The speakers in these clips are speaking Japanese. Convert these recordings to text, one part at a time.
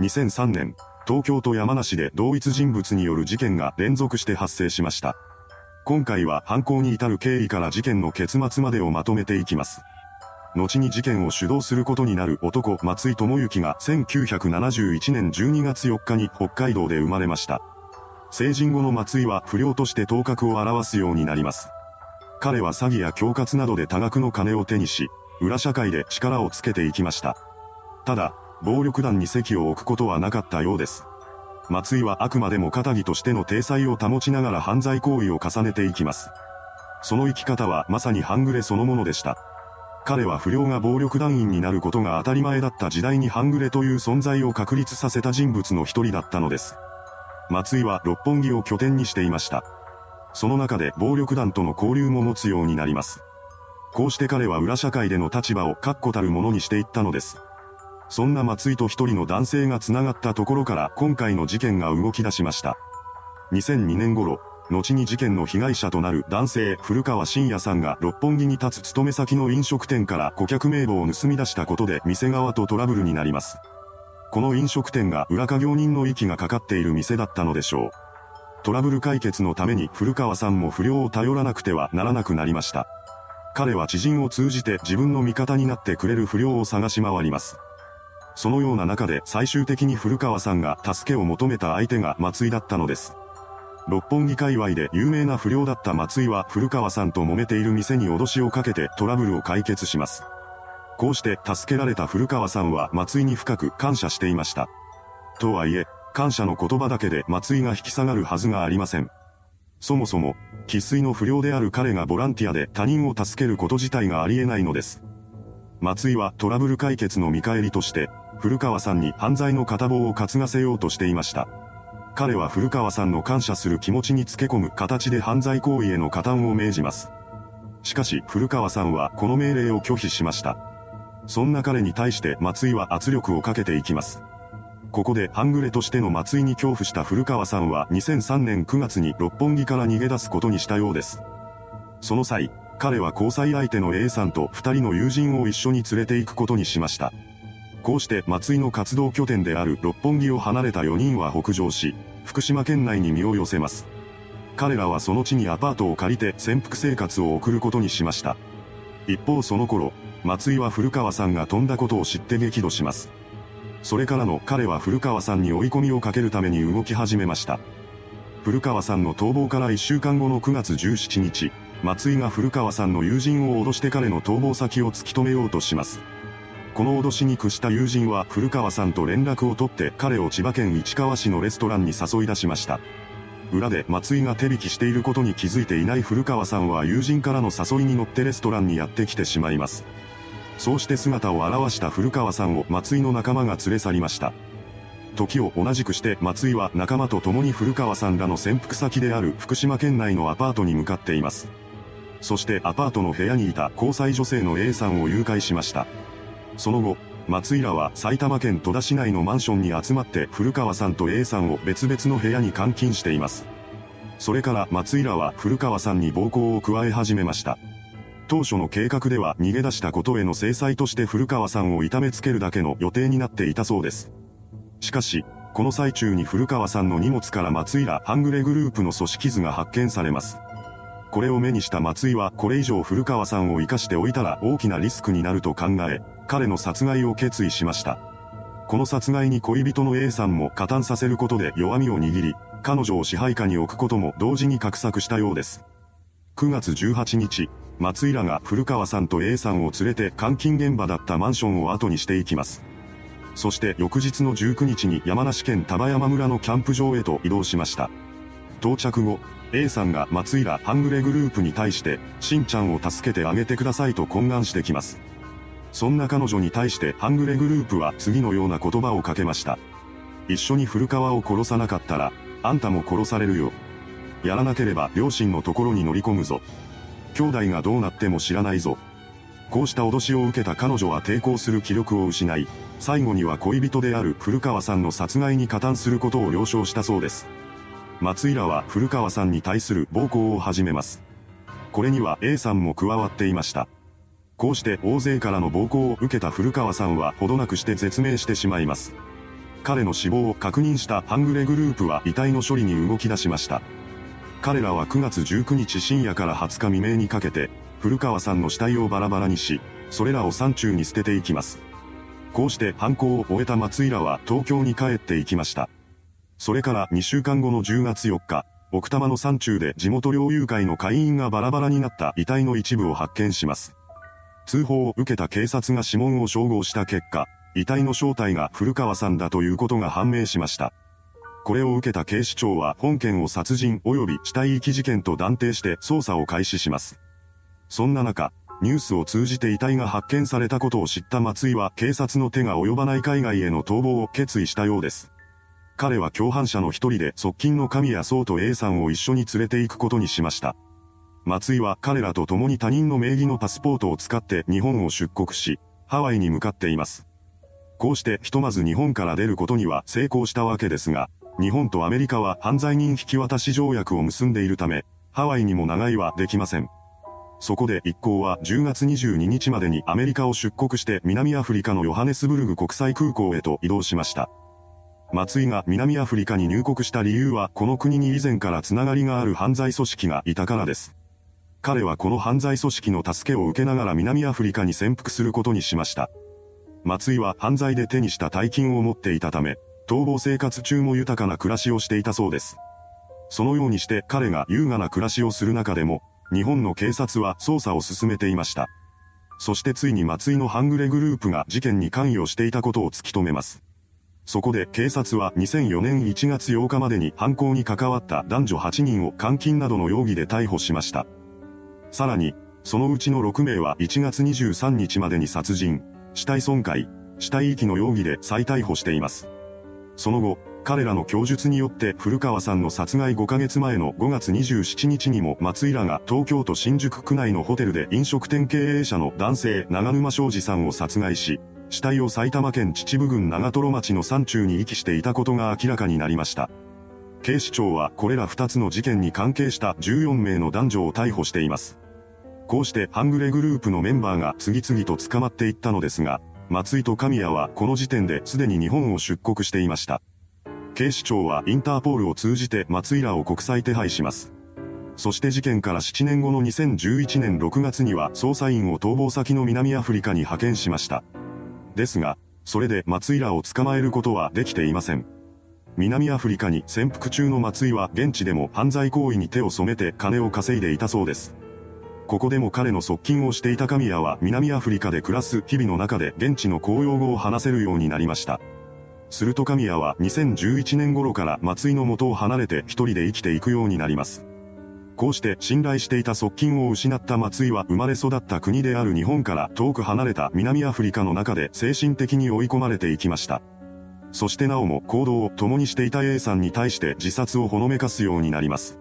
2003年、東京と山梨で同一人物による事件が連続して発生しました。今回は犯行に至る経緯から事件の結末までをまとめていきます。後に事件を主導することになる男松井智之が1971年12月4日に北海道で生まれました。成人後の松井は不良として頭角を現すようになります。彼は詐欺や恐喝などで多額の金を手にし、裏社会で力をつけていきました。ただ、暴力団に席を置くことはなかったようです。松井はあくまでも肩着としての体裁を保ちながら犯罪行為を重ねていきます。その生き方はまさに半グレそのものでした。彼は不良が暴力団員になることが当たり前だった時代に半グレという存在を確立させた人物の一人だったのです。松井は六本木を拠点にしていました。その中で暴力団との交流も持つようになります。こうして彼は裏社会での立場を確固たるものにしていったのです。そんな松井と一人の男性が繋がったところから今回の事件が動き出しました。2002年頃、後に事件の被害者となる男性古川信也さんが六本木に立つ勤め先の飲食店から顧客名簿を盗み出したことで店側とトラブルになります。この飲食店が裏稼業人の息がかかっている店だったのでしょう。トラブル解決のために古川さんも不良を頼らなくてはならなくなりました。彼は知人を通じて自分の味方になってくれる不良を探し回ります。そのような中で最終的に古川さんが助けを求めた相手が松井だったのです。六本木界隈で有名な不良だった松井は古川さんと揉めている店に脅しをかけてトラブルを解決します。こうして助けられた古川さんは松井に深く感謝していました。とはいえ、感謝の言葉だけで松井が引き下がるはずがありません。そもそも、喫水の不良である彼がボランティアで他人を助けること自体がありえないのです。松井はトラブル解決の見返りとして、古川さんに犯罪の片棒を担がせようとしていました。彼は古川さんの感謝する気持ちにつけ込む形で犯罪行為への加担を命じます。しかし古川さんはこの命令を拒否しました。そんな彼に対して松井は圧力をかけていきます。ここで半グレとしての松井に恐怖した古川さんは2003年9月に六本木から逃げ出すことにしたようです。その際、彼は交際相手の A さんと二人の友人を一緒に連れて行くことにしました。こうして松井の活動拠点である六本木を離れた4人は北上し、福島県内に身を寄せます。彼らはその地にアパートを借りて潜伏生活を送ることにしました。一方その頃、松井は古川さんが飛んだことを知って激怒します。それからの彼は古川さんに追い込みをかけるために動き始めました。古川さんの逃亡から1週間後の9月17日、松井が古川さんの友人を脅して彼の逃亡先を突き止めようとします。この脅しに屈した友人は古川さんと連絡を取って彼を千葉県市川市のレストランに誘い出しました。裏で松井が手引きしていることに気づいていない古川さんは友人からの誘いに乗ってレストランにやってきてしまいます。そうして姿を現した古川さんを松井の仲間が連れ去りました。時を同じくして松井は仲間と共に古川さんらの潜伏先である福島県内のアパートに向かっています。そしてアパートの部屋にいた交際女性の A さんを誘拐しました。その後、松井らは埼玉県戸田市内のマンションに集まって古川さんと A さんを別々の部屋に監禁しています。それから松井らは古川さんに暴行を加え始めました。当初の計画では逃げ出したことへの制裁として古川さんを痛めつけるだけの予定になっていたそうです。しかし、この最中に古川さんの荷物から松井ら半グレグループの組織図が発見されます。これを目にした松井はこれ以上古川さんを生かしておいたら大きなリスクになると考え、彼の殺害を決意しました。この殺害に恋人の A さんも加担させることで弱みを握り、彼女を支配下に置くことも同時に画策したようです。9月18日、松井らが古川さんと A さんを連れて監禁現場だったマンションを後にしていきます。そして翌日の19日に山梨県丹波山村のキャンプ場へと移動しました。到着後、A さんが松井ら半グレグループに対して、しんちゃんを助けてあげてくださいと懇願してきます。そんな彼女に対して半グレグループは次のような言葉をかけました。一緒に古川を殺さなかったら、あんたも殺されるよ。やらなければ両親のところに乗り込むぞ。兄弟がどうなっても知らないぞ。こうした脅しを受けた彼女は抵抗する気力を失い、最後には恋人である古川さんの殺害に加担することを了承したそうです。松井らは古川さんに対する暴行を始めます。これには A さんも加わっていました。こうして大勢からの暴行を受けた古川さんはほどなくして絶命してしまいます。彼の死亡を確認したハングレグループは遺体の処理に動き出しました。彼らは9月19日深夜から20日未明にかけて、古川さんの死体をバラバラにし、それらを山中に捨てていきます。こうして犯行を終えた松井らは東京に帰っていきました。それから2週間後の10月4日、奥多摩の山中で地元猟友会の会員がバラバラになった遺体の一部を発見します。通報を受けた警察が指紋を照合した結果、遺体の正体が古川さんだということが判明しました。これを受けた警視庁は本件を殺人及び死体遺棄事件と断定して捜査を開始します。そんな中、ニュースを通じて遺体が発見されたことを知った松井は警察の手が及ばない海外への逃亡を決意したようです。彼は共犯者の一人で側近の神谷壮と A さんを一緒に連れて行くことにしました。松井は彼らと共に他人の名義のパスポートを使って日本を出国し、ハワイに向かっています。こうしてひとまず日本から出ることには成功したわけですが、日本とアメリカは犯罪人引き渡し条約を結んでいるため、ハワイにも長居はできません。そこで一行は10月22日までにアメリカを出国して南アフリカのヨハネスブルグ国際空港へと移動しました。松井が南アフリカに入国した理由はこの国に以前からつながりがある犯罪組織がいたからです。彼はこの犯罪組織の助けを受けながら南アフリカに潜伏することにしました。松井は犯罪で手にした大金を持っていたため、逃亡生活中も豊かな暮らしをしていたそうです。そのようにして彼が優雅な暮らしをする中でも、日本の警察は捜査を進めていました。そしてついに松井の半グレグループが事件に関与していたことを突き止めます。そこで警察は2004年1月8日までに犯行に関わった男女8人を監禁などの容疑で逮捕しました。さらに、そのうちの6名は1月23日までに殺人、死体損壊、死体遺棄の容疑で再逮捕しています。その後、彼らの供述によって古川さんの殺害5ヶ月前の5月27日にも松井らが東京都新宿区内のホテルで飲食店経営者の男性長沼昌司さんを殺害し、死体を埼玉県秩父郡長瀞町の山中に遺棄していたことが明らかになりました。警視庁はこれら2つの事件に関係した14名の男女を逮捕しています。こうしてハングレグループのメンバーが次々と捕まっていったのですが、松井と神谷はこの時点ですでに日本を出国していました。警視庁はインターポールを通じて松井らを国際手配します。そして事件から7年後の2011年6月には捜査員を逃亡先の南アフリカに派遣しました。ですが、それで松井らを捕まえることはできていません。南アフリカに潜伏中の松井は現地でも犯罪行為に手を染めて金を稼いでいたそうです。ここでも彼の側近をしていた神谷は南アフリカで暮らす日々の中で現地の公用語を話せるようになりました。すると神谷は2011年頃から松井の元を離れて一人で生きていくようになります。こうして信頼していた側近を失った松井は生まれ育った国である日本から遠く離れた南アフリカの中で精神的に追い込まれていきました。そしてなおも行動を共にしていた A さんに対して自殺をほのめかすようになります。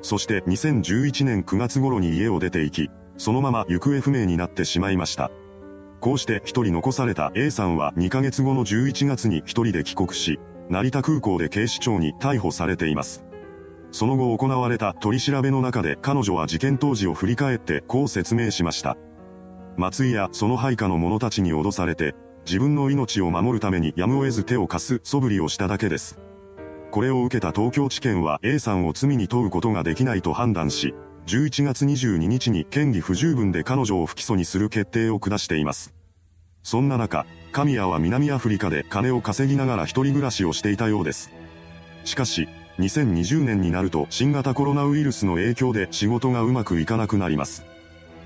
そして2011年9月頃に家を出て行き、そのまま行方不明になってしまいました。こうして一人残された A さんは2ヶ月後の11月に一人で帰国し、成田空港で警視庁に逮捕されています。その後行われた取り調べの中で彼女は事件当時を振り返ってこう説明しました。松井やその配下の者たちに脅されて、自分の命を守るためにやむを得ず手を貸す素振りをしただけです。これを受けた東京地検は A さんを罪に問うことができないと判断し、11月22日に嫌疑不十分で彼女を不起訴にする決定を下しています。そんな中、神谷は南アフリカで金を稼ぎながら一人暮らしをしていたようです。しかし、2020年になると新型コロナウイルスの影響で仕事がうまくいかなくなります。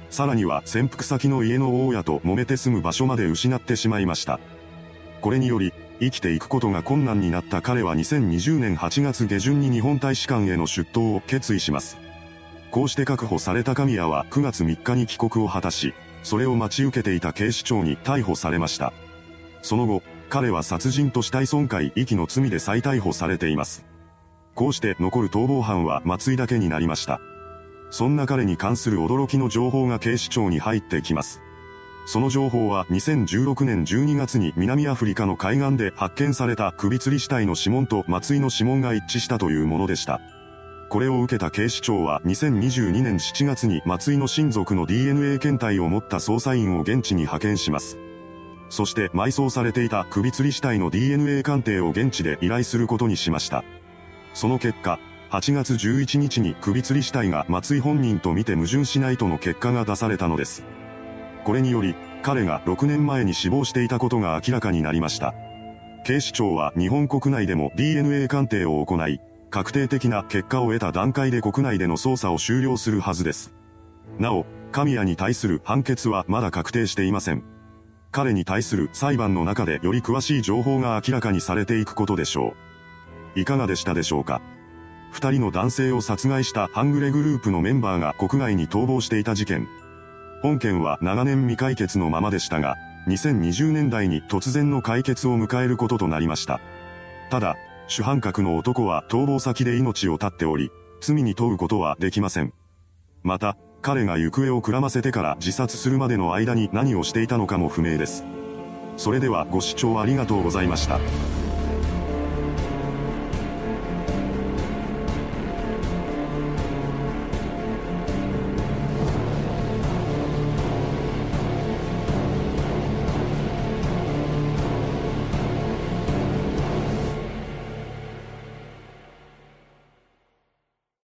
さらには潜伏先の家の大家と揉めて住む場所まで失ってしまいました。これにより、生きていくことが困難になった彼は2020年8月下旬に日本大使館への出頭を決意します。こうして確保された神谷は9月3日に帰国を果たし、それを待ち受けていた警視庁に逮捕されました。その後、彼は殺人と死体損壊遺棄の罪で再逮捕されています。こうして残る逃亡犯は松井だけになりました。そんな彼に関する驚きの情報が警視庁に入ってきます。その情報は2016年12月に南アフリカの海岸で発見された首吊り死体の指紋と松井の指紋が一致したというものでした。これを受けた警視庁は2022年7月に松井の親族の DNA 検体を持った捜査員を現地に派遣します。そして埋葬されていた首吊り死体の DNA 鑑定を現地で依頼することにしました。その結果、8月11日に首吊り死体が松井本人と見て矛盾しないとの結果が出されたのです。これにより、彼が6年前に死亡していたことが明らかになりました。警視庁は日本国内でも DNA 鑑定を行い、確定的な結果を得た段階で国内での捜査を終了するはずです。なお、神谷に対する判決はまだ確定していません。彼に対する裁判の中でより詳しい情報が明らかにされていくことでしょう。いかがでしたでしょうか？二人の男性を殺害した半グレグループのメンバーが国外に逃亡していた事件。本件は長年未解決のままでしたが、2020年代に突然の解決を迎えることとなりました。ただ、主犯格の男は逃亡先で命を絶っており、罪に問うことはできません。また、彼が行方をくらませてから自殺するまでの間に何をしていたのかも不明です。それではご視聴ありがとうございました。